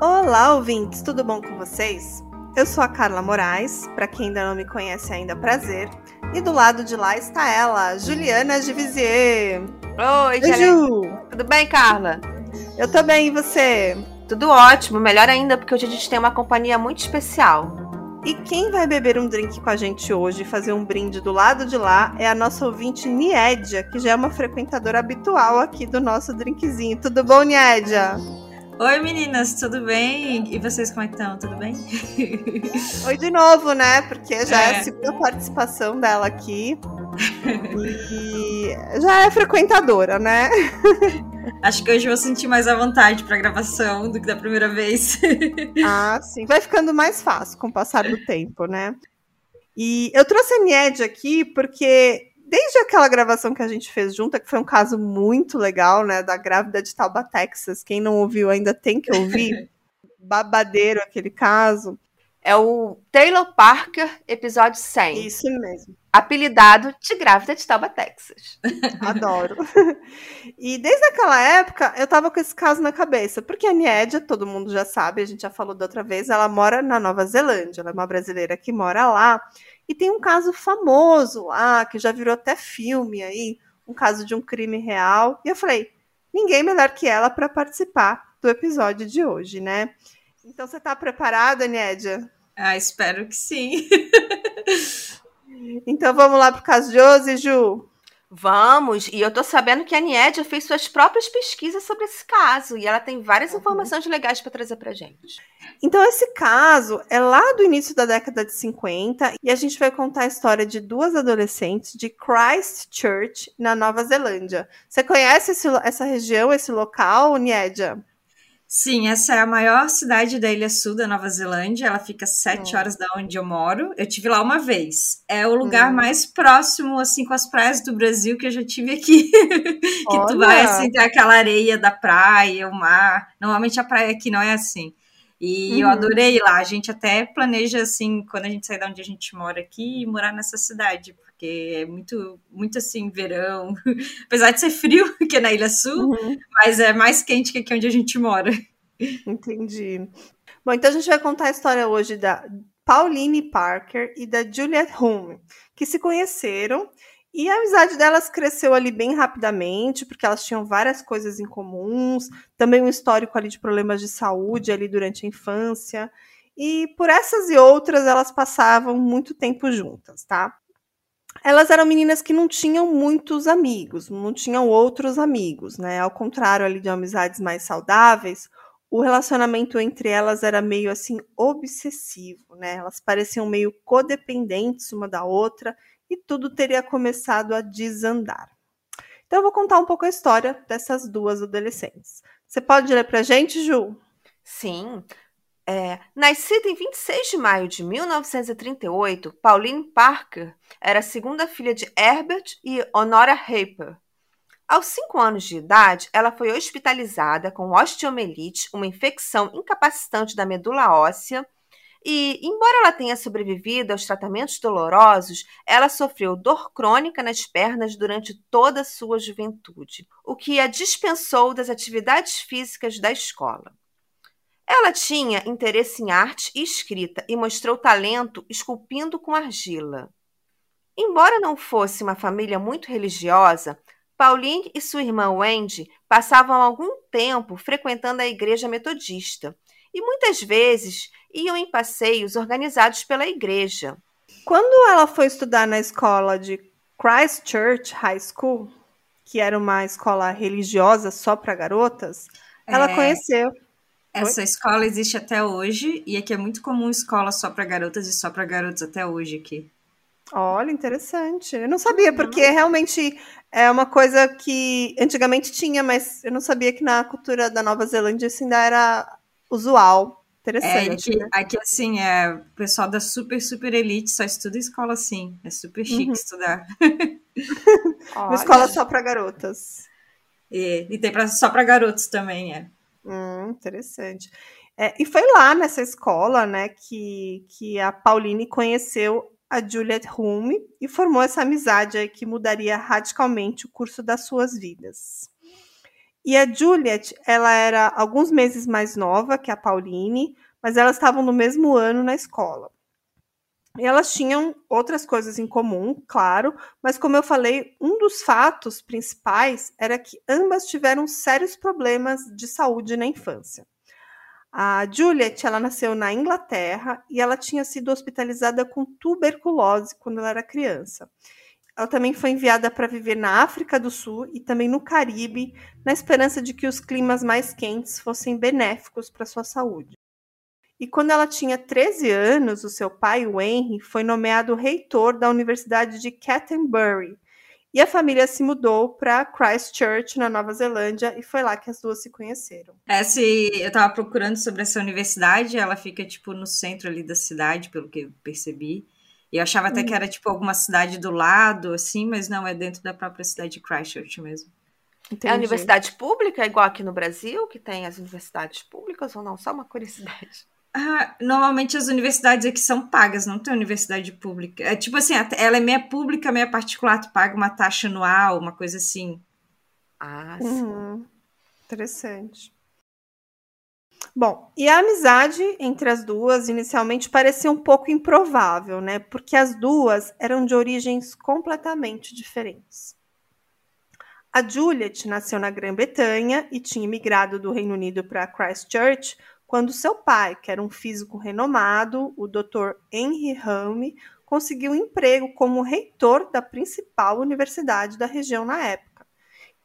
Olá, ouvintes, tudo bom com vocês? Eu sou a Carla Moraes, para quem ainda não me conhece ainda, prazer. E do lado de lá está ela, Juliana Givisier. Oi, Oi Ju. Tudo bem, Carla? Eu tô bem, e você? Tudo ótimo, melhor ainda, porque hoje a gente tem uma companhia muito especial. E quem vai beber um drink com a gente hoje e fazer um brinde do lado de lá é a nossa ouvinte Niedia, que já é uma frequentadora habitual aqui do nosso drinkzinho. Tudo bom, Niedia? Oi meninas, tudo bem? E vocês como é que estão? Tudo bem? Oi de novo, né? Porque já é, é a segunda participação dela aqui. E já é frequentadora, né? Acho que hoje eu vou sentir mais à vontade para gravação do que da primeira vez. ah, sim. Vai ficando mais fácil com o passar do tempo, né? E eu trouxe a Nied aqui porque desde aquela gravação que a gente fez junto, que foi um caso muito legal, né, da grávida de Tauba, Texas. Quem não ouviu ainda tem que ouvir. Babadeiro aquele caso. É o Taylor Parker, episódio 100. Isso mesmo. Apelidado de grávida de Tauba, Texas. Adoro. e desde aquela época, eu tava com esse caso na cabeça. Porque a Niedia, todo mundo já sabe, a gente já falou da outra vez, ela mora na Nova Zelândia. Ela é uma brasileira que mora lá. E tem um caso famoso lá, que já virou até filme aí, um caso de um crime real. E eu falei, ninguém melhor que ela para participar do episódio de hoje, né? Então você está preparada, Nédia? Ah, espero que sim. então vamos lá pro caso de hoje, Ju. Vamos, e eu tô sabendo que a Niedia fez suas próprias pesquisas sobre esse caso e ela tem várias uhum. informações legais para trazer pra gente. Então, esse caso é lá do início da década de 50 e a gente vai contar a história de duas adolescentes de Christchurch, na Nova Zelândia. Você conhece esse, essa região, esse local, Niedia? Sim, essa é a maior cidade da Ilha Sul da Nova Zelândia. Ela fica sete hum. horas da onde eu moro. Eu tive lá uma vez. É o lugar hum. mais próximo, assim, com as praias do Brasil que eu já tive aqui. que Olha. tu vai, assim, ter aquela areia da praia, o mar. Normalmente a praia aqui não é assim. E uhum. eu adorei ir lá. A gente até planeja, assim, quando a gente sair da onde a gente mora aqui, morar nessa cidade, porque é muito, muito assim, verão. Apesar de ser frio, que é na Ilha Sul, uhum. mas é mais quente que aqui onde a gente mora. Entendi. Bom, então a gente vai contar a história hoje da Pauline Parker e da Juliet Hume, que se conheceram e a amizade delas cresceu ali bem rapidamente, porque elas tinham várias coisas em comuns, também um histórico ali de problemas de saúde ali durante a infância. E por essas e outras, elas passavam muito tempo juntas, tá? Elas eram meninas que não tinham muitos amigos, não tinham outros amigos, né? Ao contrário ali de amizades mais saudáveis, o relacionamento entre elas era meio assim obsessivo, né? Elas pareciam meio codependentes uma da outra e tudo teria começado a desandar. Então eu vou contar um pouco a história dessas duas adolescentes. Você pode ler pra gente, Ju? Sim. É, nascida em 26 de maio de 1938, Pauline Parker era a segunda filha de Herbert e Honora Harper. Aos 5 anos de idade, ela foi hospitalizada com osteomielite, uma infecção incapacitante da medula óssea, e, embora ela tenha sobrevivido aos tratamentos dolorosos, ela sofreu dor crônica nas pernas durante toda a sua juventude, o que a dispensou das atividades físicas da escola. Ela tinha interesse em arte e escrita e mostrou talento esculpindo com argila. Embora não fosse uma família muito religiosa, Pauline e sua irmã Wendy passavam algum tempo frequentando a igreja metodista e muitas vezes iam em passeios organizados pela igreja. Quando ela foi estudar na escola de Christchurch High School, que era uma escola religiosa só para garotas, ela é... conheceu essa Oi? escola existe até hoje e aqui é muito comum escola só para garotas e só para garotos até hoje aqui. Olha, interessante. Eu não sabia, porque realmente é uma coisa que antigamente tinha, mas eu não sabia que na cultura da Nova Zelândia isso ainda era usual. Interessante. É, aqui, né? aqui, assim, é, o pessoal da super, super elite só estuda escola assim. É super chique uhum. estudar. uma escola só para garotas. E, e tem pra, só para garotos também, é. Hum, interessante. É, e foi lá nessa escola, né, que, que a Pauline conheceu a Juliet Hume e formou essa amizade que mudaria radicalmente o curso das suas vidas. E a Juliet, ela era alguns meses mais nova que a Pauline, mas elas estavam no mesmo ano na escola. E elas tinham outras coisas em comum, claro, mas como eu falei, um dos fatos principais era que ambas tiveram sérios problemas de saúde na infância. A Juliet, ela nasceu na Inglaterra e ela tinha sido hospitalizada com tuberculose quando ela era criança. Ela também foi enviada para viver na África do Sul e também no Caribe, na esperança de que os climas mais quentes fossem benéficos para sua saúde. E quando ela tinha 13 anos, o seu pai, o Henry, foi nomeado reitor da Universidade de Canterbury. E a família se mudou para Christchurch, na Nova Zelândia, e foi lá que as duas se conheceram. Essa, eu estava procurando sobre essa universidade, ela fica tipo no centro ali da cidade, pelo que eu percebi. E eu achava até que era tipo alguma cidade do lado, assim, mas não, é dentro da própria cidade de Christchurch mesmo. Entendi. É a universidade pública, igual aqui no Brasil, que tem as universidades públicas ou não? Só uma curiosidade. Ah, normalmente as universidades aqui são pagas, não tem universidade pública. É tipo assim, ela é meia pública, meia particular, tu paga uma taxa anual, uma coisa assim. Ah, sim. Uhum. Interessante. Bom, e a amizade entre as duas inicialmente parecia um pouco improvável, né? Porque as duas eram de origens completamente diferentes. A Juliet nasceu na Grã-Bretanha e tinha migrado do Reino Unido para Christchurch quando seu pai, que era um físico renomado, o Dr. Henry Hame, conseguiu um emprego como reitor da principal universidade da região na época.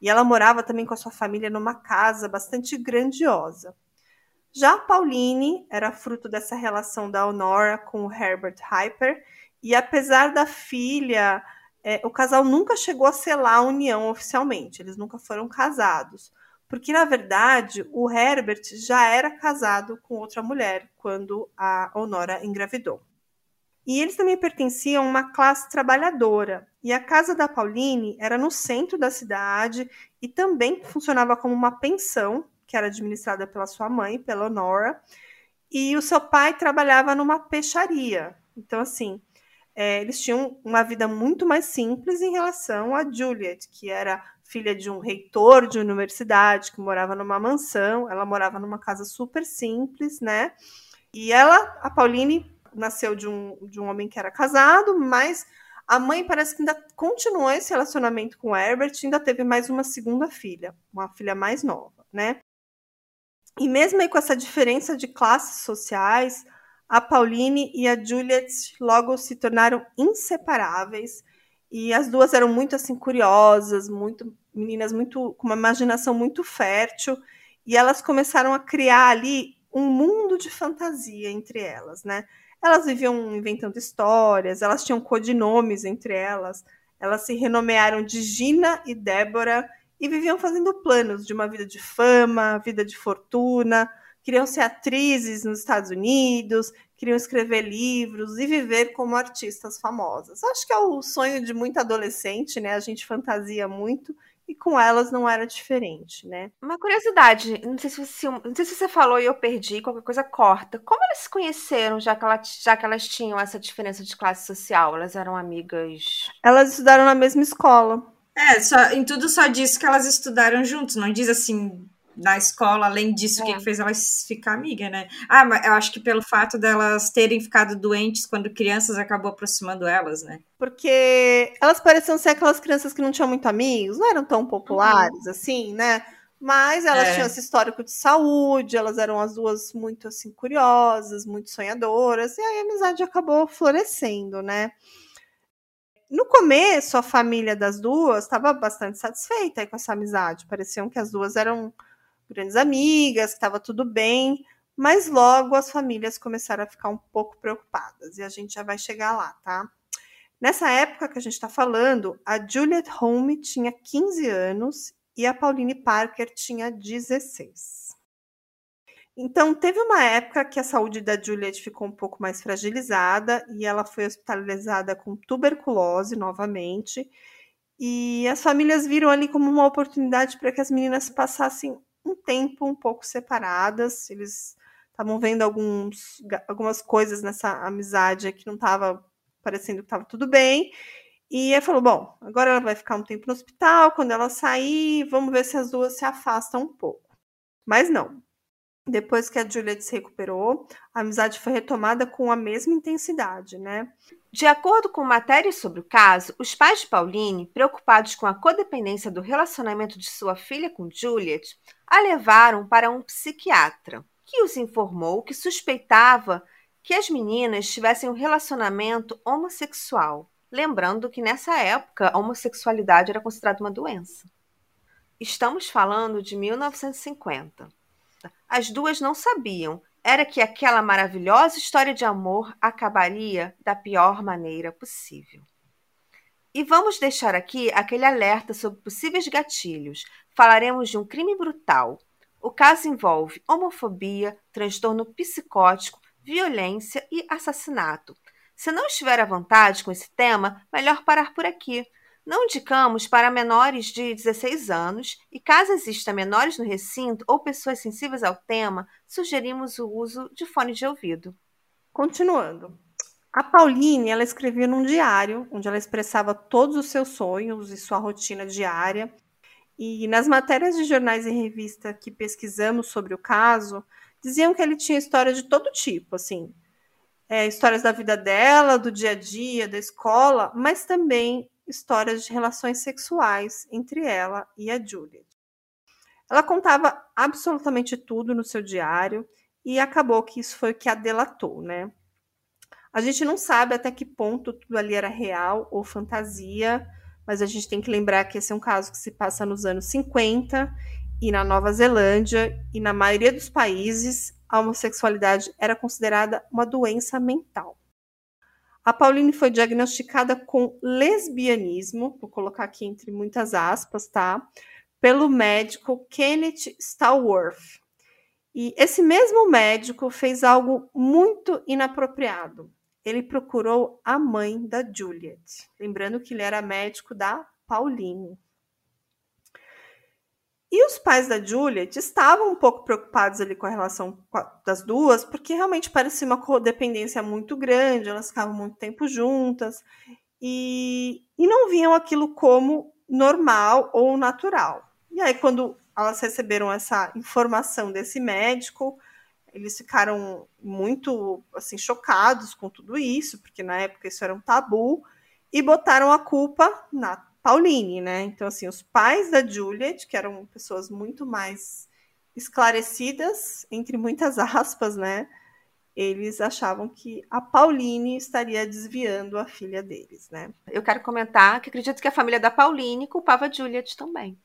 E ela morava também com a sua família numa casa bastante grandiosa. Já Pauline era fruto dessa relação da Honora com o Herbert Hyper, e apesar da filha, é, o casal nunca chegou a selar a união oficialmente, eles nunca foram casados. Porque, na verdade, o Herbert já era casado com outra mulher quando a Honora engravidou. E eles também pertenciam a uma classe trabalhadora. E a casa da Pauline era no centro da cidade e também funcionava como uma pensão que era administrada pela sua mãe, pela Nora, e o seu pai trabalhava numa peixaria. Então, assim, é, eles tinham uma vida muito mais simples em relação a Juliet, que era filha de um reitor de universidade, que morava numa mansão, ela morava numa casa super simples, né? E ela, a Pauline, nasceu de um, de um homem que era casado, mas a mãe parece que ainda continuou esse relacionamento com o Herbert, ainda teve mais uma segunda filha, uma filha mais nova, né? E mesmo aí com essa diferença de classes sociais, a Pauline e a Juliet logo se tornaram inseparáveis. E as duas eram muito assim curiosas, muito meninas muito com uma imaginação muito fértil, e elas começaram a criar ali um mundo de fantasia entre elas, né? Elas viviam inventando histórias, elas tinham codinomes entre elas, elas se renomearam de Gina e Débora e viviam fazendo planos de uma vida de fama, vida de fortuna, queriam ser atrizes nos Estados Unidos, queriam escrever livros e viver como artistas famosas. Acho que é o sonho de muito adolescente, né? A gente fantasia muito e com elas não era diferente, né? Uma curiosidade, não sei se você, não sei se você falou e eu perdi, qualquer coisa corta. Como elas se conheceram, já que, ela, já que elas tinham essa diferença de classe social? Elas eram amigas? Elas estudaram na mesma escola. É, só, em tudo só diz que elas estudaram juntos, não diz assim na escola, além disso, o é. que fez elas ficar amiga, né? Ah, mas eu acho que pelo fato delas terem ficado doentes quando crianças acabou aproximando elas, né? Porque elas pareciam ser aquelas crianças que não tinham muito amigos, não eram tão populares uhum. assim, né? Mas elas é. tinham esse histórico de saúde, elas eram as duas muito assim curiosas, muito sonhadoras, e aí a amizade acabou florescendo, né? No começo, a família das duas estava bastante satisfeita com essa amizade. Pareciam que as duas eram grandes amigas, estava tudo bem, mas logo as famílias começaram a ficar um pouco preocupadas e a gente já vai chegar lá, tá? Nessa época que a gente está falando, a Juliet Home tinha 15 anos e a Pauline Parker tinha 16. Então, teve uma época que a saúde da Juliet ficou um pouco mais fragilizada e ela foi hospitalizada com tuberculose novamente. E as famílias viram ali como uma oportunidade para que as meninas passassem um tempo um pouco separadas. Eles estavam vendo alguns, algumas coisas nessa amizade que não estava parecendo que estava tudo bem. E ele falou: bom, agora ela vai ficar um tempo no hospital, quando ela sair, vamos ver se as duas se afastam um pouco. Mas não. Depois que a Juliet se recuperou, a amizade foi retomada com a mesma intensidade, né? De acordo com matérias sobre o caso, os pais de Pauline, preocupados com a codependência do relacionamento de sua filha com Juliet, a levaram para um psiquiatra, que os informou que suspeitava que as meninas tivessem um relacionamento homossexual. Lembrando que nessa época a homossexualidade era considerada uma doença. Estamos falando de 1950. As duas não sabiam era que aquela maravilhosa história de amor acabaria da pior maneira possível. E vamos deixar aqui aquele alerta sobre possíveis gatilhos. Falaremos de um crime brutal. O caso envolve homofobia, transtorno psicótico, violência e assassinato. Se não estiver à vontade com esse tema, melhor parar por aqui. Não indicamos para menores de 16 anos e, caso exista menores no recinto ou pessoas sensíveis ao tema, sugerimos o uso de fone de ouvido. Continuando. A Pauline, ela escrevia num diário, onde ela expressava todos os seus sonhos e sua rotina diária. E nas matérias de jornais e revista que pesquisamos sobre o caso, diziam que ele tinha história de todo tipo, assim, é, histórias da vida dela, do dia a dia, da escola, mas também histórias de relações sexuais entre ela e a Juliet. Ela contava absolutamente tudo no seu diário e acabou que isso foi o que a delatou, né? A gente não sabe até que ponto tudo ali era real ou fantasia, mas a gente tem que lembrar que esse é um caso que se passa nos anos 50 e na Nova Zelândia e na maioria dos países a homossexualidade era considerada uma doença mental. A Pauline foi diagnosticada com lesbianismo, vou colocar aqui entre muitas aspas, tá? Pelo médico Kenneth Stallworth. E esse mesmo médico fez algo muito inapropriado. Ele procurou a mãe da Juliet, lembrando que ele era médico da Pauline. E os pais da Juliet estavam um pouco preocupados ali com a relação das duas, porque realmente parecia uma codependência muito grande, elas ficavam muito tempo juntas e, e não viam aquilo como normal ou natural. E aí, quando elas receberam essa informação desse médico, eles ficaram muito assim chocados com tudo isso, porque na época isso era um tabu, e botaram a culpa na Pauline, né? Então, assim, os pais da Juliet, que eram pessoas muito mais esclarecidas, entre muitas aspas, né? Eles achavam que a Pauline estaria desviando a filha deles, né? Eu quero comentar que acredito que a família da Pauline culpava a Juliet também.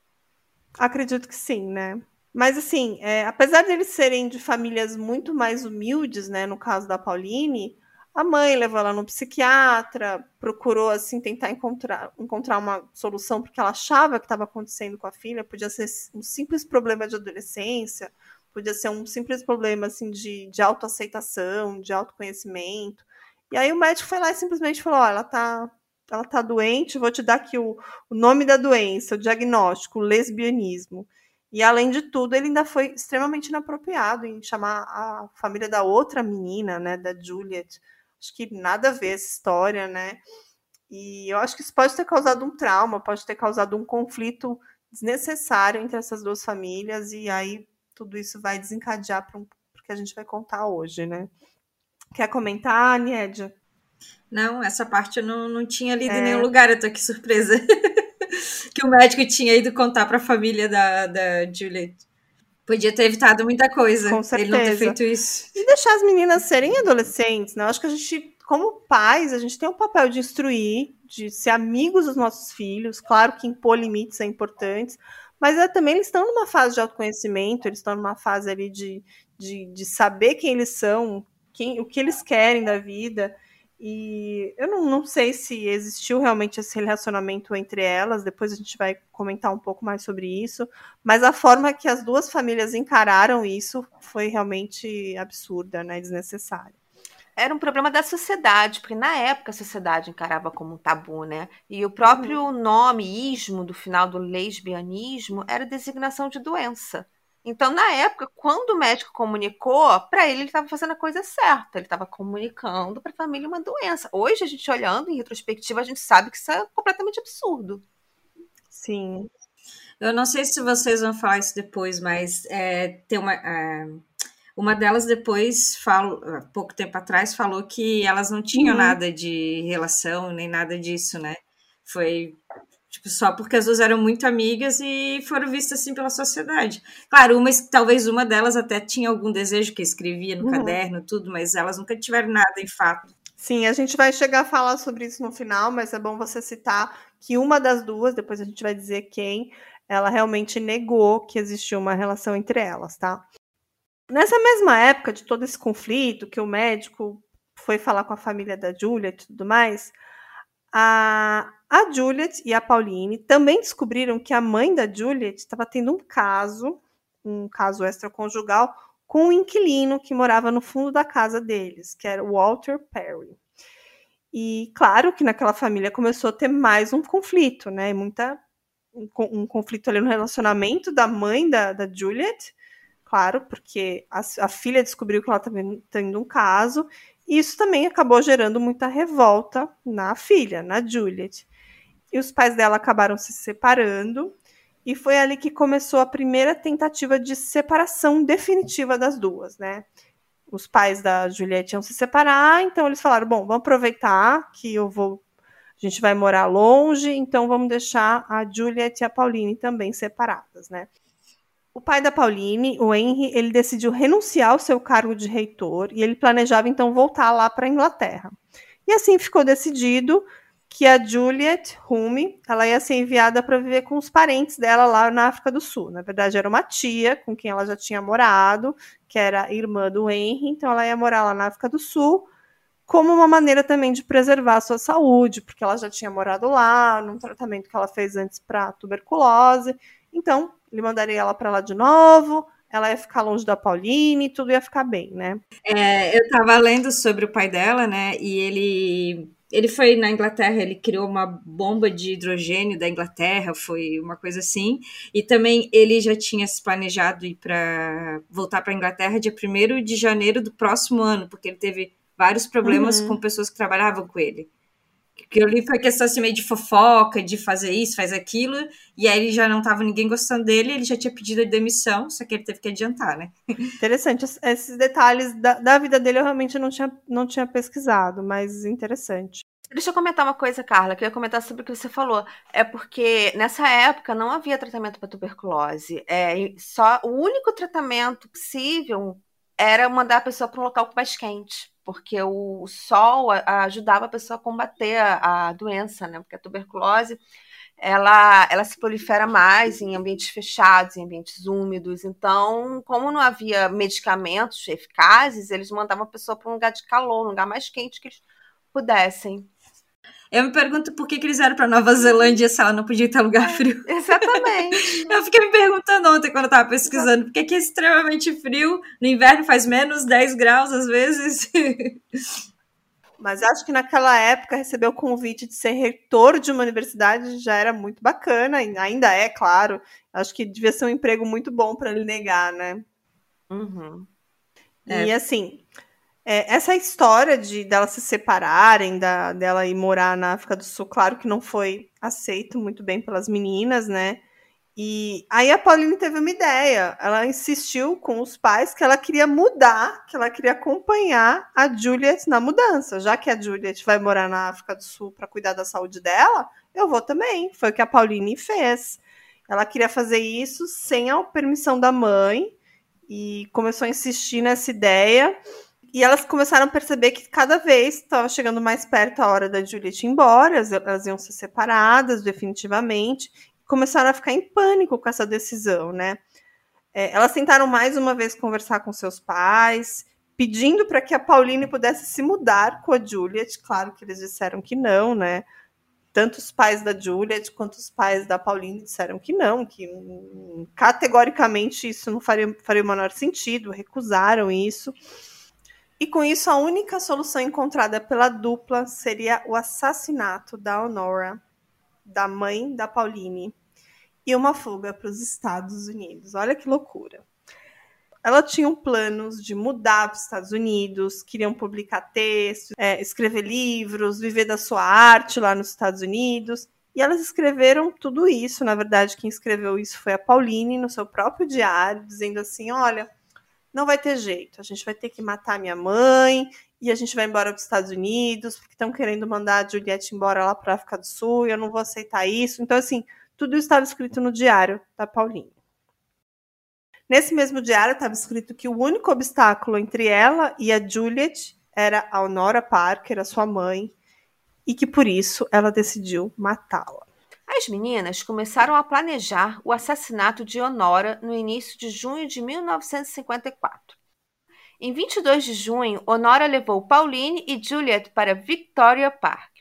Acredito que sim, né? Mas assim, é, apesar de eles serem de famílias muito mais humildes, né? No caso da Pauline, a mãe levou ela no psiquiatra, procurou assim tentar encontrar, encontrar uma solução porque ela achava que estava acontecendo com a filha, podia ser um simples problema de adolescência, podia ser um simples problema assim de, de autoaceitação, de autoconhecimento. E aí o médico foi lá e simplesmente falou: oh, ela tá ela tá doente, vou te dar aqui o, o nome da doença, o diagnóstico, o lesbianismo. E além de tudo, ele ainda foi extremamente inapropriado em chamar a família da outra menina, né, da Juliet, Acho que nada a ver essa história, né? E eu acho que isso pode ter causado um trauma, pode ter causado um conflito desnecessário entre essas duas famílias, e aí tudo isso vai desencadear para um, que a gente vai contar hoje, né? Quer comentar, Niedia? Não, essa parte eu não, não tinha lido é... em nenhum lugar, eu tô aqui surpresa. que o médico tinha ido contar para a família da, da Juliet. Podia ter evitado muita coisa. Com certeza. Ele não ter feito isso. E deixar as meninas serem adolescentes, né? Eu acho que a gente, como pais, a gente tem um papel de instruir, de ser amigos dos nossos filhos. Claro que impor limites é importante, mas é, também eles estão numa fase de autoconhecimento, eles estão numa fase ali de, de, de saber quem eles são, quem, o que eles querem da vida. E eu não, não sei se existiu realmente esse relacionamento entre elas, depois a gente vai comentar um pouco mais sobre isso, mas a forma que as duas famílias encararam isso foi realmente absurda, né, desnecessária. Era um problema da sociedade, porque na época a sociedade encarava como um tabu, né? E o próprio uhum. nome ismo do final do lesbianismo era designação de doença. Então, na época, quando o médico comunicou, para ele, ele estava fazendo a coisa certa. Ele estava comunicando para a família uma doença. Hoje, a gente olhando em retrospectiva, a gente sabe que isso é completamente absurdo. Sim. Eu não sei se vocês vão falar isso depois, mas é, tem uma. É, uma delas depois, falo, pouco tempo atrás, falou que elas não tinham uhum. nada de relação, nem nada disso, né? Foi só porque as duas eram muito amigas e foram vistas assim pela sociedade. Claro, uma, talvez uma delas até tinha algum desejo que escrevia no uhum. caderno, tudo, mas elas nunca tiveram nada em fato. Sim, a gente vai chegar a falar sobre isso no final, mas é bom você citar que uma das duas, depois a gente vai dizer quem, ela realmente negou que existia uma relação entre elas, tá? Nessa mesma época de todo esse conflito, que o médico foi falar com a família da Julia e tudo mais, a, a Juliet e a Pauline também descobriram que a mãe da Juliet estava tendo um caso, um caso extraconjugal, com um inquilino que morava no fundo da casa deles, que era Walter Perry. E claro que naquela família começou a ter mais um conflito, né? Muita, um, um conflito ali no relacionamento da mãe da, da Juliet, claro, porque a, a filha descobriu que ela estava tendo um caso, isso também acabou gerando muita revolta na filha, na Juliet. E os pais dela acabaram se separando, e foi ali que começou a primeira tentativa de separação definitiva das duas, né? Os pais da Juliette iam se separar, então eles falaram: bom, vamos aproveitar que eu vou. A gente vai morar longe, então vamos deixar a Juliette e a Pauline também separadas, né? O pai da Pauline, o Henry, ele decidiu renunciar ao seu cargo de reitor e ele planejava então voltar lá para a Inglaterra. E assim ficou decidido que a Juliet Hume, ela ia ser enviada para viver com os parentes dela lá na África do Sul. Na verdade, era uma tia com quem ela já tinha morado, que era irmã do Henry, então ela ia morar lá na África do Sul, como uma maneira também de preservar a sua saúde, porque ela já tinha morado lá, num tratamento que ela fez antes para tuberculose. Então, ele mandaria ela para lá de novo, ela ia ficar longe da Pauline, tudo ia ficar bem, né? É, eu estava lendo sobre o pai dela, né? E ele ele foi na Inglaterra, ele criou uma bomba de hidrogênio da Inglaterra, foi uma coisa assim. E também ele já tinha se planejado ir para voltar para a Inglaterra dia 1 de janeiro do próximo ano, porque ele teve vários problemas uhum. com pessoas que trabalhavam com ele que eu li foi questão assim meio de fofoca, de fazer isso, faz aquilo, e aí ele já não tava ninguém gostando dele, ele já tinha pedido a demissão, só que ele teve que adiantar, né? Interessante, esses detalhes da, da vida dele eu realmente não tinha, não tinha pesquisado, mas interessante. Deixa eu comentar uma coisa, Carla, que eu ia comentar sobre o que você falou. É porque nessa época não havia tratamento para tuberculose. É, só o único tratamento possível era mandar a pessoa para um local mais quente porque o sol ajudava a pessoa a combater a, a doença, né? Porque a tuberculose ela, ela se prolifera mais em ambientes fechados, em ambientes úmidos. Então, como não havia medicamentos eficazes, eles mandavam a pessoa para um lugar de calor, um lugar mais quente que eles pudessem. Eu me pergunto por que, que eles eram para Nova Zelândia se ela não podia estar em lugar frio. Exatamente. eu fiquei me perguntando ontem quando eu estava pesquisando, por que, que é extremamente frio, no inverno faz menos 10 graus às vezes. Mas acho que naquela época receber o convite de ser reitor de uma universidade já era muito bacana, ainda é, claro. Acho que devia ser um emprego muito bom para ele negar, né? Uhum. E é. assim, é, essa história de delas se separarem, da, dela ir morar na África do Sul, claro que não foi aceito muito bem pelas meninas, né? E aí a Pauline teve uma ideia. Ela insistiu com os pais que ela queria mudar, que ela queria acompanhar a Juliet na mudança. Já que a Juliet vai morar na África do Sul para cuidar da saúde dela, eu vou também. Foi o que a Pauline fez. Ela queria fazer isso sem a permissão da mãe e começou a insistir nessa ideia. E elas começaram a perceber que cada vez estava chegando mais perto a hora da Juliette ir embora, elas iam ser separadas definitivamente, começaram a ficar em pânico com essa decisão, né? É, elas tentaram mais uma vez conversar com seus pais, pedindo para que a Pauline pudesse se mudar com a Juliet. Claro que eles disseram que não, né? Tanto os pais da Juliet quanto os pais da Pauline disseram que não, que hum, categoricamente isso não faria, faria o menor sentido, recusaram isso. E com isso, a única solução encontrada pela dupla seria o assassinato da Honora, da mãe da Pauline, e uma fuga para os Estados Unidos. Olha que loucura. ela tinha planos de mudar para os Estados Unidos, queriam publicar textos, é, escrever livros, viver da sua arte lá nos Estados Unidos. E elas escreveram tudo isso. Na verdade, quem escreveu isso foi a Pauline no seu próprio diário, dizendo assim: olha, não vai ter jeito, a gente vai ter que matar minha mãe e a gente vai embora para os Estados Unidos, porque estão querendo mandar a Juliette embora lá para a África do Sul, e eu não vou aceitar isso. Então, assim, tudo estava escrito no diário da Pauline. Nesse mesmo diário estava escrito que o único obstáculo entre ela e a Juliet era a Honora Parker, a sua mãe, e que por isso ela decidiu matá-la. As meninas começaram a planejar o assassinato de Honora no início de junho de 1954. Em 22 de junho, Honora levou Pauline e Juliet para Victoria Park.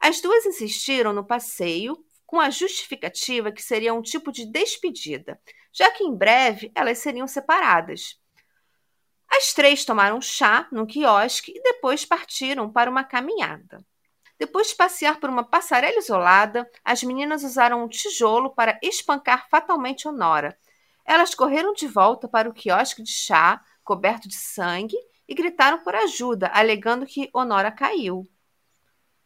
As duas insistiram no passeio com a justificativa que seria um tipo de despedida, já que em breve elas seriam separadas. As três tomaram chá num quiosque e depois partiram para uma caminhada. Depois de passear por uma passarela isolada, as meninas usaram um tijolo para espancar fatalmente Honora. Elas correram de volta para o quiosque de chá, coberto de sangue, e gritaram por ajuda, alegando que Honora caiu.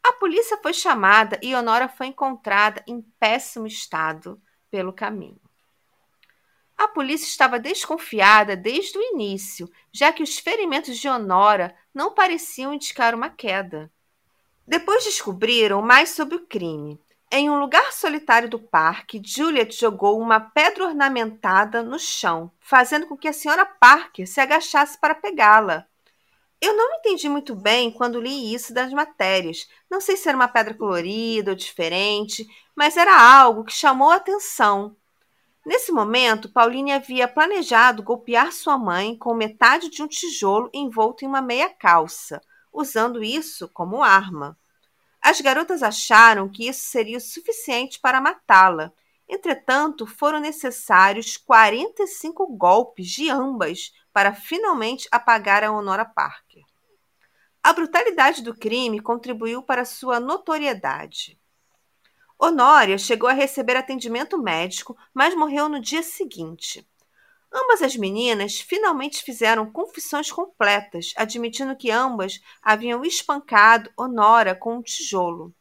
A polícia foi chamada e Honora foi encontrada em péssimo estado pelo caminho. A polícia estava desconfiada desde o início, já que os ferimentos de Honora não pareciam indicar uma queda. Depois descobriram mais sobre o crime. Em um lugar solitário do parque, Juliet jogou uma pedra ornamentada no chão, fazendo com que a senhora Parker se agachasse para pegá-la. Eu não entendi muito bem quando li isso das matérias. Não sei se era uma pedra colorida ou diferente, mas era algo que chamou a atenção. Nesse momento, Pauline havia planejado golpear sua mãe com metade de um tijolo envolto em uma meia calça, usando isso como arma. As garotas acharam que isso seria o suficiente para matá-la. Entretanto, foram necessários 45 golpes de ambas para finalmente apagar a Honora Parker. A brutalidade do crime contribuiu para sua notoriedade. Honória chegou a receber atendimento médico, mas morreu no dia seguinte. Ambas as meninas finalmente fizeram confissões completas, admitindo que ambas haviam espancado Honora com um tijolo.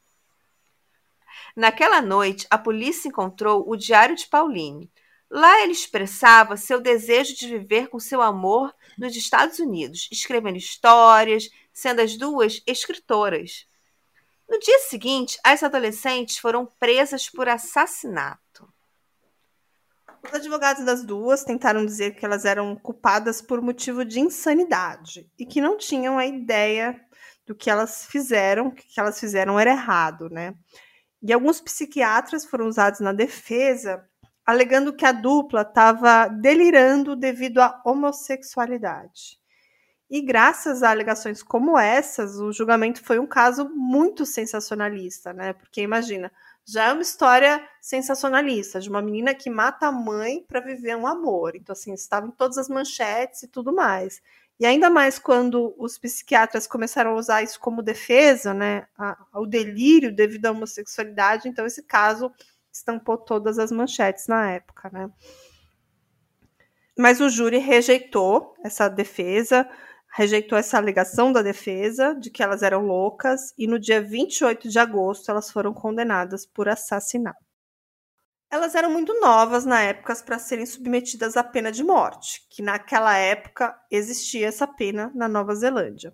Naquela noite, a polícia encontrou o diário de Pauline. Lá ele expressava seu desejo de viver com seu amor nos Estados Unidos, escrevendo histórias, sendo as duas escritoras. No dia seguinte, as adolescentes foram presas por assassinato. Os advogados das duas tentaram dizer que elas eram culpadas por motivo de insanidade e que não tinham a ideia do que elas fizeram, que elas fizeram era errado, né? E alguns psiquiatras foram usados na defesa, alegando que a dupla estava delirando devido à homossexualidade. E graças a alegações como essas, o julgamento foi um caso muito sensacionalista, né? Porque imagina, já é uma história sensacionalista de uma menina que mata a mãe para viver um amor. Então, assim, estava em todas as manchetes e tudo mais. E ainda mais quando os psiquiatras começaram a usar isso como defesa, né, ao delírio devido à homossexualidade, então esse caso estampou todas as manchetes na época, né. Mas o júri rejeitou essa defesa, rejeitou essa alegação da defesa de que elas eram loucas e no dia 28 de agosto elas foram condenadas por assassinato. Elas eram muito novas na época para serem submetidas à pena de morte, que naquela época existia essa pena na Nova Zelândia.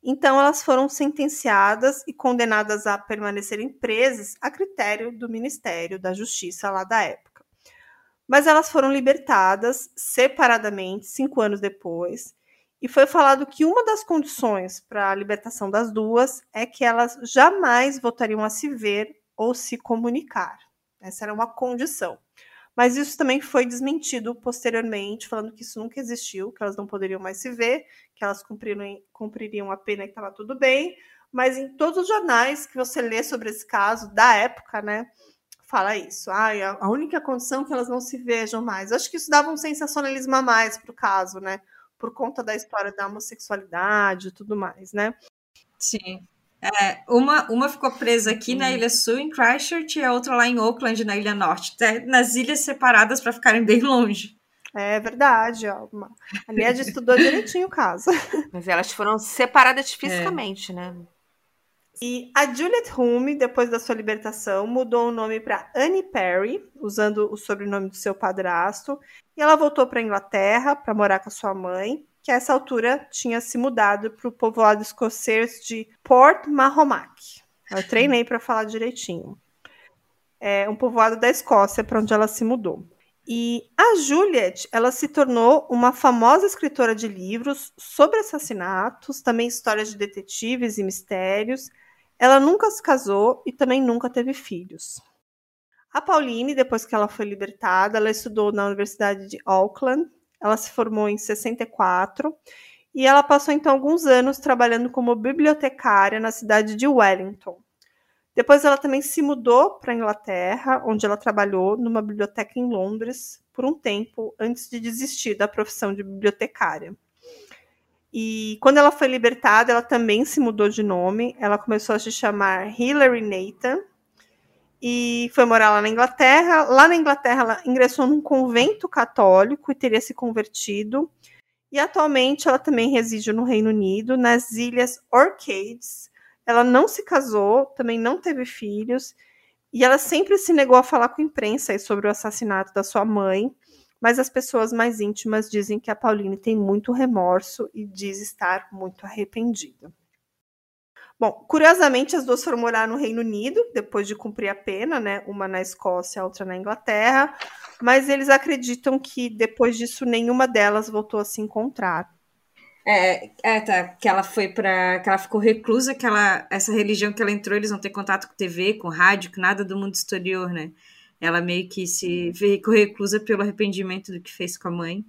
Então elas foram sentenciadas e condenadas a permanecerem presas a critério do Ministério da Justiça lá da época. Mas elas foram libertadas separadamente cinco anos depois e foi falado que uma das condições para a libertação das duas é que elas jamais voltariam a se ver ou se comunicar. Essa era uma condição. Mas isso também foi desmentido posteriormente, falando que isso nunca existiu, que elas não poderiam mais se ver, que elas cumpririam, cumpririam a pena e estava tudo bem. Mas em todos os jornais que você lê sobre esse caso, da época, né, fala isso. Ah, a única condição é que elas não se vejam mais. Eu acho que isso dava um sensacionalismo a mais para o caso, né? Por conta da história da homossexualidade e tudo mais, né? Sim. É, uma, uma ficou presa aqui na Ilha Sul, em Christchurch, e a outra lá em Auckland, na Ilha Norte. Nas ilhas separadas para ficarem bem longe. É verdade, ó. A Ned estudou direitinho o caso. Mas elas foram separadas fisicamente, é. né? E a Juliet Hume, depois da sua libertação, mudou o nome para Annie Perry, usando o sobrenome do seu padrasto, e ela voltou para a Inglaterra para morar com a sua mãe, que a essa altura tinha se mudado para o povoado escocês de Port Mahomack. Eu treinei para falar direitinho. É um povoado da Escócia para onde ela se mudou. E a Juliet, ela se tornou uma famosa escritora de livros sobre assassinatos, também histórias de detetives e mistérios. Ela nunca se casou e também nunca teve filhos. A Pauline, depois que ela foi libertada, ela estudou na Universidade de Auckland. Ela se formou em 64 e ela passou então alguns anos trabalhando como bibliotecária na cidade de Wellington. Depois ela também se mudou para a Inglaterra, onde ela trabalhou numa biblioteca em Londres por um tempo antes de desistir da profissão de bibliotecária. E quando ela foi libertada, ela também se mudou de nome. Ela começou a se chamar Hilary Nathan e foi morar lá na Inglaterra. Lá na Inglaterra, ela ingressou num convento católico e teria se convertido. E atualmente ela também reside no Reino Unido, nas Ilhas Orcades, ela não se casou, também não teve filhos, e ela sempre se negou a falar com a imprensa sobre o assassinato da sua mãe, mas as pessoas mais íntimas dizem que a Pauline tem muito remorso e diz estar muito arrependida. Bom, curiosamente, as duas foram morar no Reino Unido depois de cumprir a pena, né? Uma na Escócia, a outra na Inglaterra. Mas eles acreditam que depois disso nenhuma delas voltou a se encontrar. É, é, tá. Que ela foi para Que ela ficou reclusa, que ela, essa religião que ela entrou, eles não têm contato com TV, com rádio, com nada do mundo exterior, né? Ela meio que se ficou reclusa pelo arrependimento do que fez com a mãe.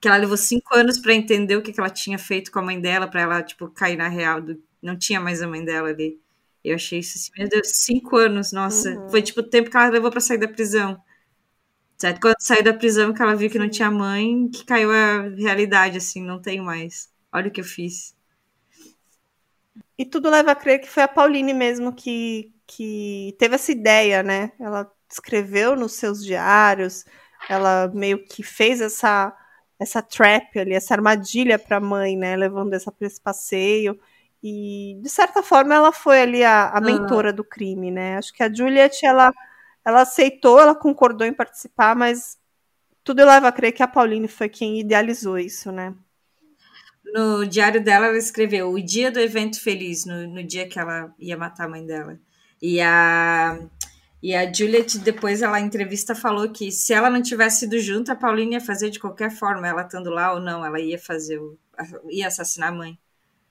Que ela levou cinco anos para entender o que, que ela tinha feito com a mãe dela, para ela, tipo, cair na real. Do, não tinha mais a mãe dela ali. Eu achei isso assim, meu Deus, cinco anos, nossa. Uhum. Foi tipo o tempo que ela levou para sair da prisão. Certo? Quando saiu da prisão, que ela viu que não tinha mãe, que caiu a realidade, assim, não tenho mais. Olha o que eu fiz. E tudo leva a crer que foi a Pauline mesmo que, que teve essa ideia, né? Ela escreveu nos seus diários, ela meio que fez essa essa trap ali, essa armadilha para a mãe, né? Levando essa para esse passeio. E de certa forma ela foi ali a, a mentora uhum. do crime, né? Acho que a Juliet ela ela aceitou, ela concordou em participar, mas tudo leva a crer que a Pauline foi quem idealizou isso, né? no diário dela, ela escreveu o dia do evento feliz, no, no dia que ela ia matar a mãe dela. E a, e a Juliet, depois, ela entrevista, falou que se ela não tivesse ido junto, a Pauline ia fazer de qualquer forma, ela estando lá ou não, ela ia fazer, o, ia assassinar a mãe.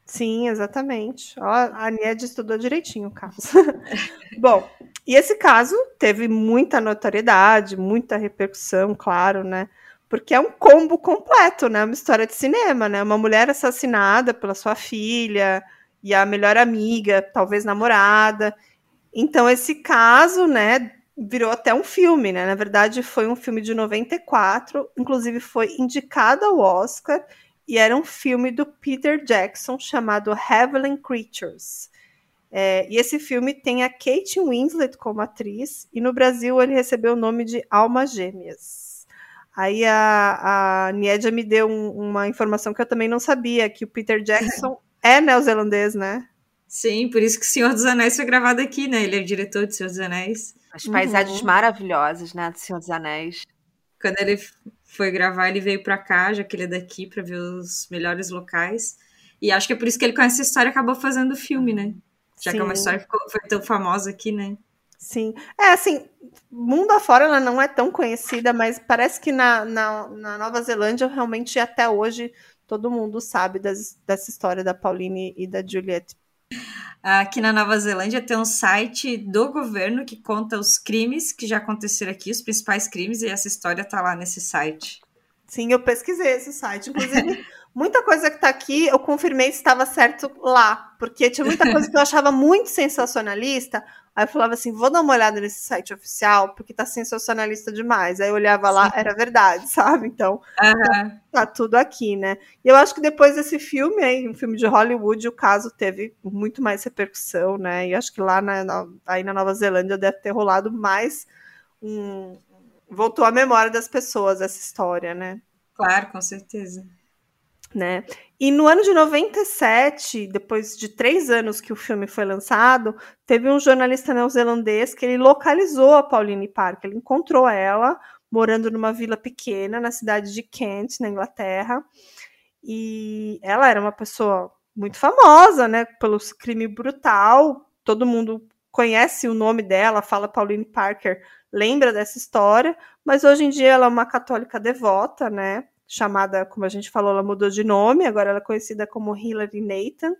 Sim, exatamente. Ó, a Nied estudou direitinho o caso. Bom, e esse caso teve muita notoriedade, muita repercussão, claro, né? porque é um combo completo, né? Uma história de cinema, né? Uma mulher assassinada pela sua filha e a melhor amiga, talvez namorada. Então esse caso, né, virou até um filme, né? Na verdade, foi um filme de 94, inclusive foi indicado ao Oscar e era um filme do Peter Jackson chamado Heavenly Creatures. É, e esse filme tem a Kate Winslet como atriz, e no Brasil ele recebeu o nome de Almas Gêmeas. Aí a, a Niedia me deu um, uma informação que eu também não sabia, que o Peter Jackson é neozelandês, né? Sim, por isso que o Senhor dos Anéis foi gravado aqui, né? Ele é o diretor de Senhor dos Anéis. As paisagens uhum. maravilhosas, né, do Senhor dos Anéis. Quando ele foi gravar, ele veio para cá, já que ele é daqui, para ver os melhores locais. E acho que é por isso que ele conhece a história e acabou fazendo o filme, né? Já Sim. que é uma história que ficou, foi tão famosa aqui, né? Sim. É assim, mundo afora ela não é tão conhecida, mas parece que na, na, na Nova Zelândia, realmente, até hoje, todo mundo sabe das, dessa história da Pauline e da Juliette. Aqui na Nova Zelândia tem um site do governo que conta os crimes que já aconteceram aqui, os principais crimes, e essa história tá lá nesse site. Sim, eu pesquisei esse site. Inclusive, muita coisa que tá aqui, eu confirmei se estava certo lá, porque tinha muita coisa que eu achava muito sensacionalista, Aí eu falava assim, vou dar uma olhada nesse site oficial, porque tá sensacionalista demais. Aí eu olhava lá, era verdade, sabe? Então, uhum. tá, tá, tudo aqui, né? E eu acho que depois desse filme, aí, um filme de Hollywood, o caso teve muito mais repercussão, né? E acho que lá na, aí na Nova Zelândia deve ter rolado mais um... Voltou à memória das pessoas essa história, né? Claro, com certeza. Né? E no ano de 97, depois de três anos que o filme foi lançado, teve um jornalista neozelandês que ele localizou a Pauline Parker, ele encontrou ela morando numa vila pequena na cidade de Kent, na Inglaterra, e ela era uma pessoa muito famosa, né, pelo crime brutal, todo mundo conhece o nome dela, fala Pauline Parker, lembra dessa história, mas hoje em dia ela é uma católica devota, né? Chamada, como a gente falou, ela mudou de nome, agora ela é conhecida como Hilary Nathan,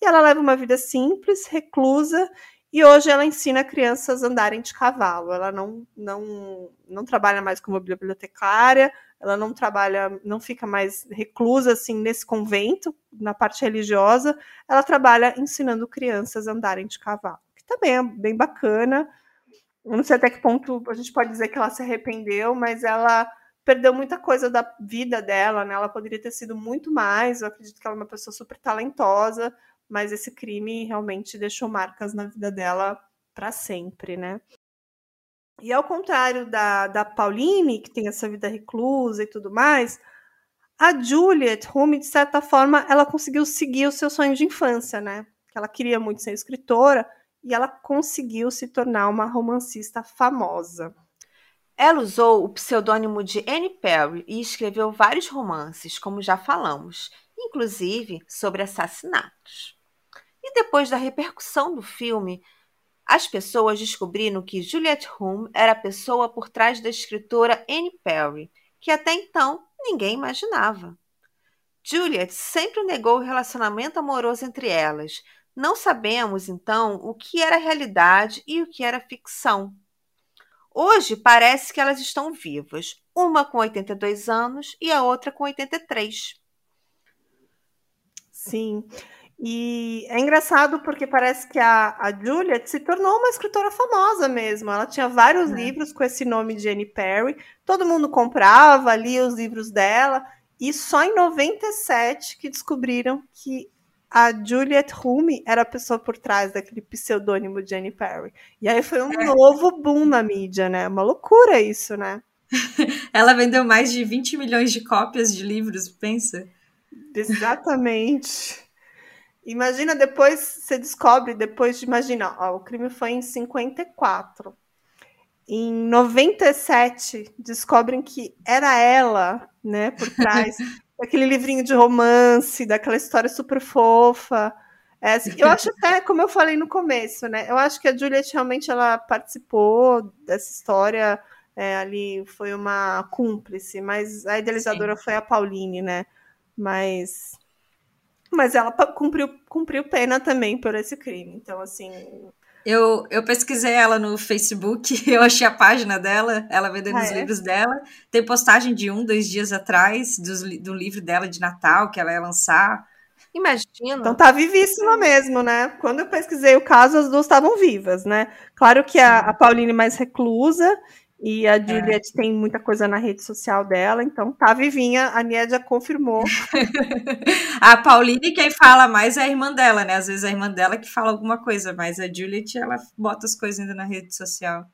e ela leva uma vida simples, reclusa, e hoje ela ensina crianças a andarem de cavalo. Ela não, não, não trabalha mais como bibliotecária, ela não trabalha, não fica mais reclusa assim nesse convento, na parte religiosa, ela trabalha ensinando crianças a andarem de cavalo também é bem bacana. Eu não sei até que ponto a gente pode dizer que ela se arrependeu, mas ela perdeu muita coisa da vida dela, né? Ela poderia ter sido muito mais. Eu acredito que ela é uma pessoa super talentosa, mas esse crime realmente deixou marcas na vida dela para sempre, né? E ao contrário da, da Pauline, que tem essa vida reclusa e tudo mais, a Juliet Hume, de certa forma, ela conseguiu seguir o seu sonho de infância, né? Ela queria muito ser escritora, e ela conseguiu se tornar uma romancista famosa. Ela usou o pseudônimo de Anne Perry e escreveu vários romances, como já falamos, inclusive sobre assassinatos. E depois da repercussão do filme, as pessoas descobriram que Juliette Hume era a pessoa por trás da escritora Anne Perry, que até então ninguém imaginava. Juliet sempre negou o relacionamento amoroso entre elas, não sabemos, então, o que era realidade e o que era ficção. Hoje parece que elas estão vivas, uma com 82 anos e a outra com 83. Sim. E é engraçado porque parece que a, a Juliet se tornou uma escritora famosa mesmo. Ela tinha vários é. livros com esse nome de Anne Perry. Todo mundo comprava, lia os livros dela. E só em 97 que descobriram que a Juliet Hume era a pessoa por trás daquele pseudônimo Annie Perry. E aí foi um é. novo boom na mídia, né? Uma loucura isso, né? Ela vendeu mais de 20 milhões de cópias de livros, pensa? Exatamente. Imagina depois, você descobre, depois de, imagina, ó, o crime foi em 54. Em 97, descobrem que era ela, né, por trás. Daquele livrinho de romance, daquela história super fofa. É, assim, eu acho até, como eu falei no começo, né? Eu acho que a Juliet realmente ela participou dessa história é, ali, foi uma cúmplice, mas a idealizadora Sim. foi a Pauline, né? Mas, mas ela cumpriu, cumpriu pena também por esse crime. Então, assim, eu, eu pesquisei ela no Facebook, eu achei a página dela, ela vendendo ah, os é? livros dela. Tem postagem de um, dois dias atrás dos, do livro dela de Natal que ela ia lançar. Imagina. Então tá vivíssima mesmo, né? Quando eu pesquisei o caso, as duas estavam vivas, né? Claro que a, a Pauline mais reclusa e a Juliet é. tem muita coisa na rede social dela, então tá vivinha, a Niedia confirmou. a Pauline, quem fala mais é a irmã dela, né? Às vezes é a irmã dela que fala alguma coisa, mas a Juliet, ela bota as coisas ainda na rede social.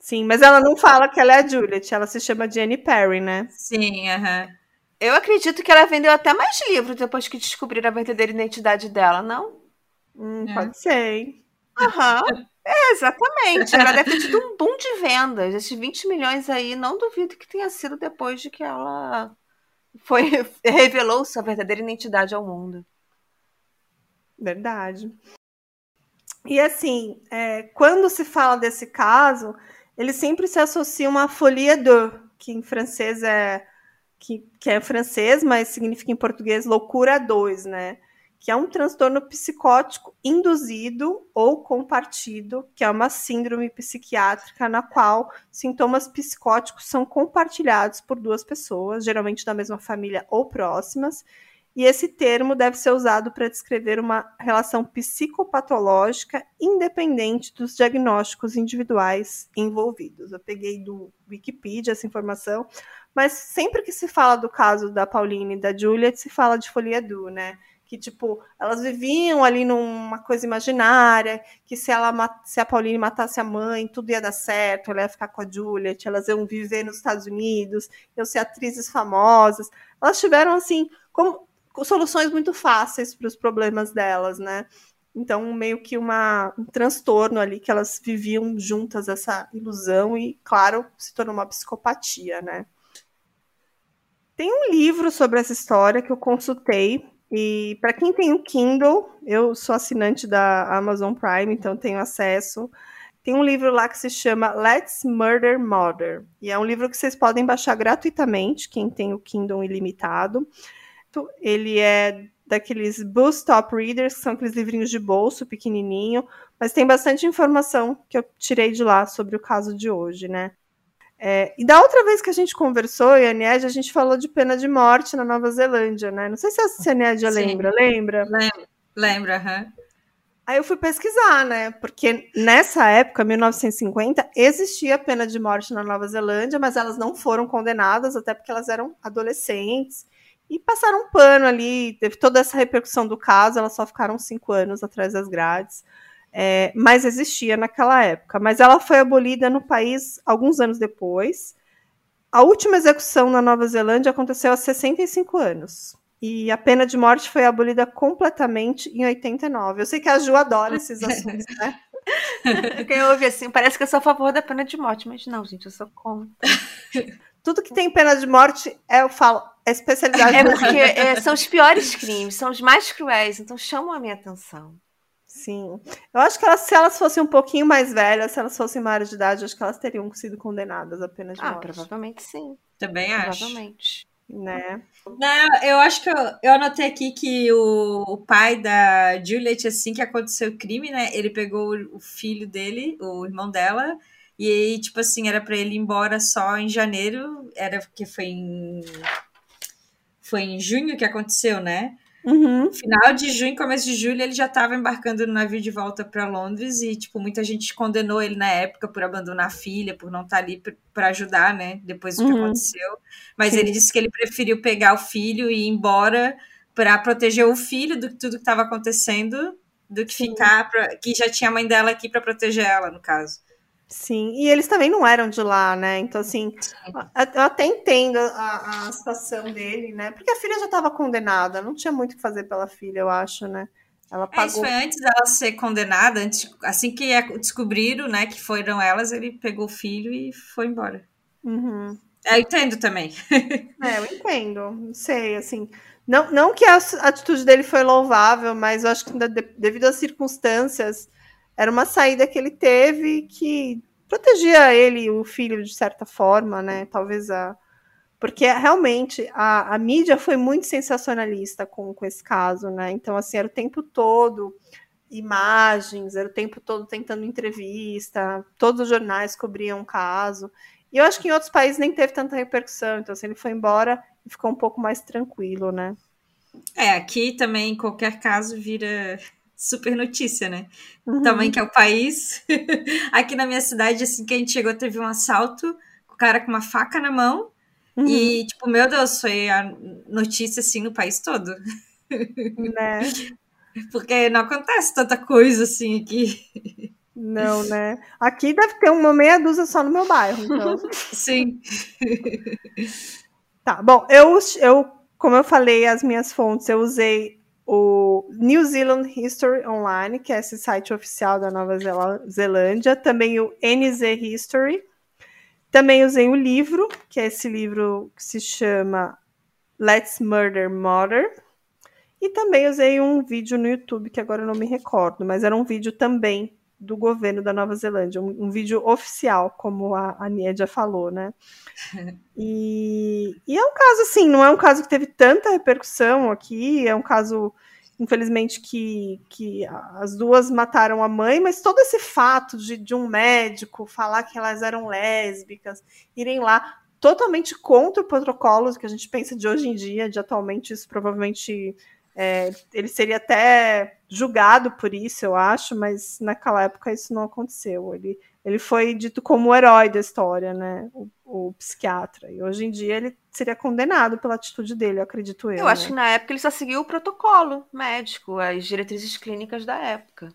Sim, mas ela não fala que ela é a Juliet, ela se chama Jenny Perry, né? Sim, aham. Uh -huh. Eu acredito que ela vendeu até mais livros depois que descobriram a verdadeira identidade dela, não? Hum, é. Pode ser. Aham. É, exatamente. Ela deve ter tido um boom de vendas. Esses 20 milhões aí, não duvido que tenha sido depois de que ela foi revelou sua verdadeira identidade ao mundo. Verdade. E assim, é, quando se fala desse caso, ele sempre se associa a folie de, que em francês é que, que é francês, mas significa em português loucura 2, né? Que é um transtorno psicótico induzido ou compartido, que é uma síndrome psiquiátrica na qual sintomas psicóticos são compartilhados por duas pessoas, geralmente da mesma família ou próximas, e esse termo deve ser usado para descrever uma relação psicopatológica independente dos diagnósticos individuais envolvidos. Eu peguei do Wikipedia essa informação, mas sempre que se fala do caso da Pauline e da Juliet, se fala de folia do, né? Que tipo elas viviam ali numa coisa imaginária, que se ela se a Pauline matasse a mãe, tudo ia dar certo, ela ia ficar com a Juliet, elas iam viver nos Estados Unidos, iam ser atrizes famosas. Elas tiveram assim como soluções muito fáceis para os problemas delas, né? Então, meio que uma, um transtorno ali que elas viviam juntas, essa ilusão, e, claro, se tornou uma psicopatia, né? Tem um livro sobre essa história que eu consultei, e para quem tem o Kindle, eu sou assinante da Amazon Prime, então tenho acesso. Tem um livro lá que se chama Let's Murder Mother, e é um livro que vocês podem baixar gratuitamente, quem tem o Kindle ilimitado. Ele é daqueles Boost Top Readers, que são aqueles livrinhos de bolso pequenininho, mas tem bastante informação que eu tirei de lá sobre o caso de hoje, né? É, e da outra vez que a gente conversou, e a Nied, a gente falou de pena de morte na Nova Zelândia, né? Não sei se a Nied lembra, lembra? Lembra, lembra, aham. Aí eu fui pesquisar, né? Porque nessa época, 1950, existia pena de morte na Nova Zelândia, mas elas não foram condenadas, até porque elas eram adolescentes e passaram um pano ali, teve toda essa repercussão do caso, elas só ficaram cinco anos atrás das grades, é, mas existia naquela época. Mas ela foi abolida no país alguns anos depois. A última execução na Nova Zelândia aconteceu há 65 anos. E a pena de morte foi abolida completamente em 89. Eu sei que a Ju adora esses assuntos, né? Quem ouve assim, parece que eu sou a favor da pena de morte, mas não, gente, eu sou contra. Tudo que tem pena de morte, é, eu falo, é especialidade. É porque é, são os piores crimes, são os mais cruéis, então chamam a minha atenção. Sim. Eu acho que elas, se elas fossem um pouquinho mais velhas, se elas fossem maiores de idade, acho que elas teriam sido condenadas apenas de ah, morte. provavelmente sim. Também acho. Provavelmente. Né? Não, eu acho que eu, eu anotei aqui que o, o pai da Juliet, assim que aconteceu o crime, né? Ele pegou o, o filho dele, o irmão dela, e aí, tipo assim, era para ele ir embora só em janeiro, era porque foi em. Foi em junho que aconteceu, né? Uhum. Final de junho, começo de julho, ele já estava embarcando no navio de volta para Londres e, tipo, muita gente condenou ele na época por abandonar a filha, por não estar tá ali para ajudar, né? Depois do que Uhum. aconteceu. Mas Sim. ele disse que ele preferiu pegar o filho e ir embora para proteger o filho do que tudo que estava acontecendo, do que Sim. ficar, pra, que já tinha a mãe dela aqui para proteger ela, no caso. Sim, e eles também não eram de lá, né? Então, assim, eu até entendo a, a situação dele, né? Porque a filha já estava condenada, não tinha muito o que fazer pela filha, eu acho, né? Ela É, isso pagou. foi antes dela ser condenada, antes, assim que descobriram, né, que foram elas, ele pegou o filho e foi embora. Uhum. Eu entendo também. É, eu entendo, não sei, assim. Não, não que a atitude dele foi louvável, mas eu acho que de- devido às circunstâncias, era uma saída que ele teve que protegia ele e o filho de certa forma, né? Talvez a. Porque realmente a, a mídia foi muito sensacionalista com, com esse caso, né? Então, assim, era o tempo todo imagens, era o tempo todo tentando entrevista, todos os jornais cobriam o caso. E eu acho que em outros países nem teve tanta repercussão, então assim, ele foi embora e ficou um pouco mais tranquilo, né? É, aqui também qualquer caso vira super notícia, né? Uhum. Também que é o país. Aqui na minha cidade, assim que a gente chegou, teve um assalto, o cara com uma faca na mão. Uhum. E, tipo, meu Deus, foi a notícia, assim, no país todo. Né? Porque não acontece tanta coisa, assim, aqui. Não, né? Aqui deve ter uma meia dúzia só no meu bairro, então. Sim. Tá, bom, eu, eu, como eu falei, as minhas fontes, eu usei o New Zealand History Online, que é esse site oficial da Nova Zelândia, também o NZ History, também usei o livro, que é esse livro que se chama Let's Murder Mother, e também usei um vídeo no YouTube, que agora eu não me recordo, mas era um vídeo também do governo da Nova Zelândia, um, um vídeo oficial, como a, a Niedia falou, né? E, e é um caso assim, não é um caso que teve tanta repercussão aqui, é um caso, infelizmente, que, que as duas mataram a mãe, mas todo esse fato de, de um médico falar que elas eram lésbicas, irem lá totalmente contra o protocolo que a gente pensa de hoje em dia, de atualmente, isso provavelmente é, ele seria até julgado por isso, eu acho, mas naquela época isso não aconteceu. Ele, ele foi dito como o herói da história, né? O, o psiquiatra. E hoje em dia ele seria condenado pela atitude dele, eu acredito eu. Eu acho né? que na época ele só seguiu o protocolo médico, as diretrizes clínicas da época.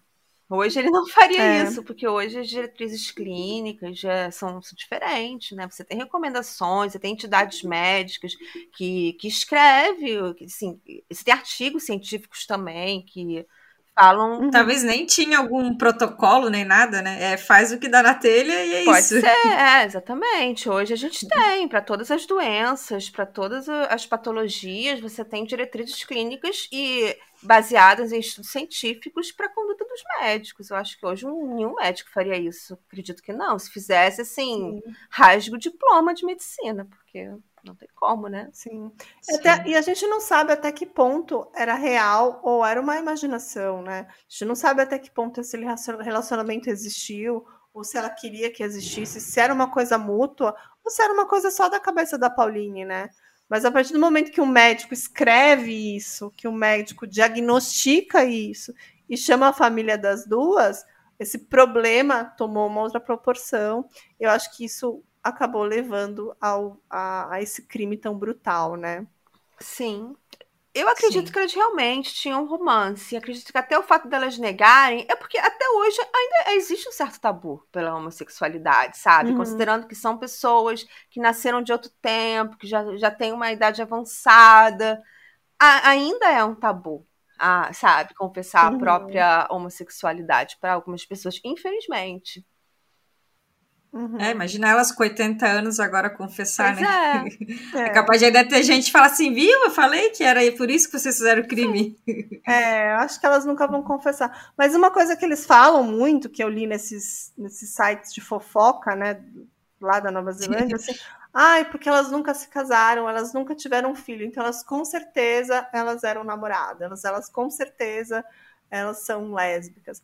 Hoje ele não faria é. isso, porque hoje as diretrizes clínicas já são, são, diferentes, né? Você tem recomendações, você tem entidades médicas que, que escreve, assim, você tem artigos científicos também que falam. Uhum. Talvez nem tinha algum protocolo nem nada, né? É, faz o que dá na telha e é Pode isso. Pode ser, é, exatamente. Hoje a gente tem, para todas as doenças, para todas as patologias, você tem diretrizes clínicas e baseadas em estudos científicos para a conduta dos médicos. Eu acho que hoje nenhum médico faria isso. Acredito que não. Se fizesse, assim, Sim. rasga o diploma de medicina, porque não tem como, né? Sim. Sim. Até, e a gente não sabe até que ponto era real ou era uma imaginação, né? A gente não sabe até que ponto esse relacionamento existiu, ou se ela queria que existisse, se era uma coisa mútua, ou se era uma coisa só da cabeça da Pauline, né? Mas a partir do momento que um médico escreve isso, que o um médico diagnostica isso e chama a família das duas, esse problema tomou uma outra proporção. Eu acho que isso acabou levando ao, a, a esse crime tão brutal, né? Sim. Eu acredito Sim. que eles realmente tinham um romance. Acredito que até o fato delas negarem é porque até hoje ainda existe um certo tabu pela homossexualidade, sabe? Uhum. Considerando que são pessoas que nasceram de outro tempo, que já, já têm uma idade avançada. A, ainda é um tabu, a, sabe? Confessar uhum. a própria homossexualidade para algumas pessoas, infelizmente. Uhum. É, imagina elas com 80 anos agora confessar, pois né? É. é. capaz de ainda ter gente que fala assim, viu? Eu falei que era por isso que vocês fizeram o crime. É, acho que elas nunca vão confessar. Mas uma coisa que eles falam muito, que eu li nesses, nesses sites de fofoca, né? Lá da Nova Zelândia, assim, ai, porque elas nunca se casaram, elas nunca tiveram filho, então elas com certeza elas eram namoradas, elas, elas com certeza elas são lésbicas.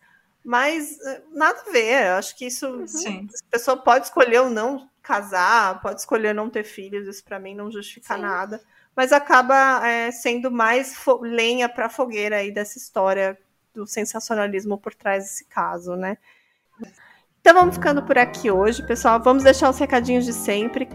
Mas eh, nada a ver, eu acho que isso. Uhum. Sim. A pessoa pode escolher ou não casar, pode escolher não ter filhos, isso para mim não justifica Sim. nada. Mas acaba é, sendo mais lenha para fogueira aí dessa história do sensacionalismo por trás desse caso, né? Então vamos ficando por aqui hoje, pessoal. Vamos deixar os recadinhos de sempre.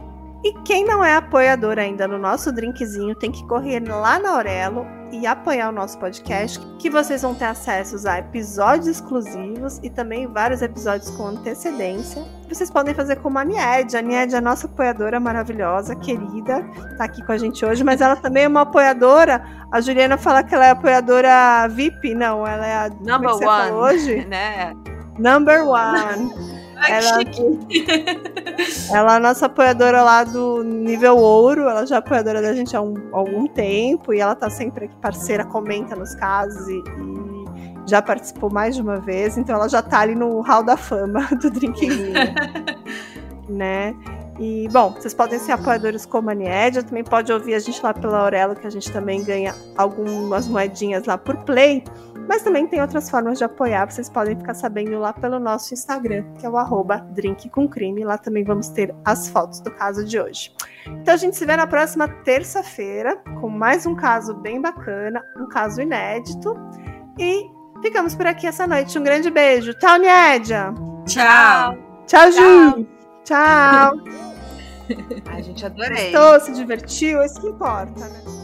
E quem não é apoiador ainda no nosso drinkzinho tem que correr lá na Aurelo e apoiar o nosso podcast, que vocês vão ter acesso a episódios exclusivos e também vários episódios com antecedência. Vocês podem fazer como a Nied. A Nied é a nossa apoiadora maravilhosa, querida, tá aqui com a gente hoje, mas ela também é uma apoiadora. A Juliana fala que ela é apoiadora VIP, não, ela é a number one hoje, né? Number one. ela, ela é a nossa apoiadora lá do nível ouro, ela já é apoiadora da gente há, um, há algum tempo e ela tá sempre aqui parceira, comenta nos casos e, e, já participou mais de uma vez, então ela já tá ali no hall da fama do Drinking né? E, bom, vocês podem ser apoiadores como a Niedia, também pode ouvir a gente lá pela Aurelo, que a gente também ganha algumas moedinhas lá por play. Mas também tem outras formas de apoiar, vocês podem ficar sabendo lá pelo nosso Instagram, que é o arroba Drink com Crime. Lá também vamos ter as fotos do caso de hoje. Então a gente se vê na próxima terça-feira com mais um caso bem bacana, um caso inédito. E ficamos por aqui essa noite. Um grande beijo. Tchau, Nédia! Tchau! Tchau, Ju! Tchau! A gente adorei. Gostou, se divertiu, é isso que importa, né?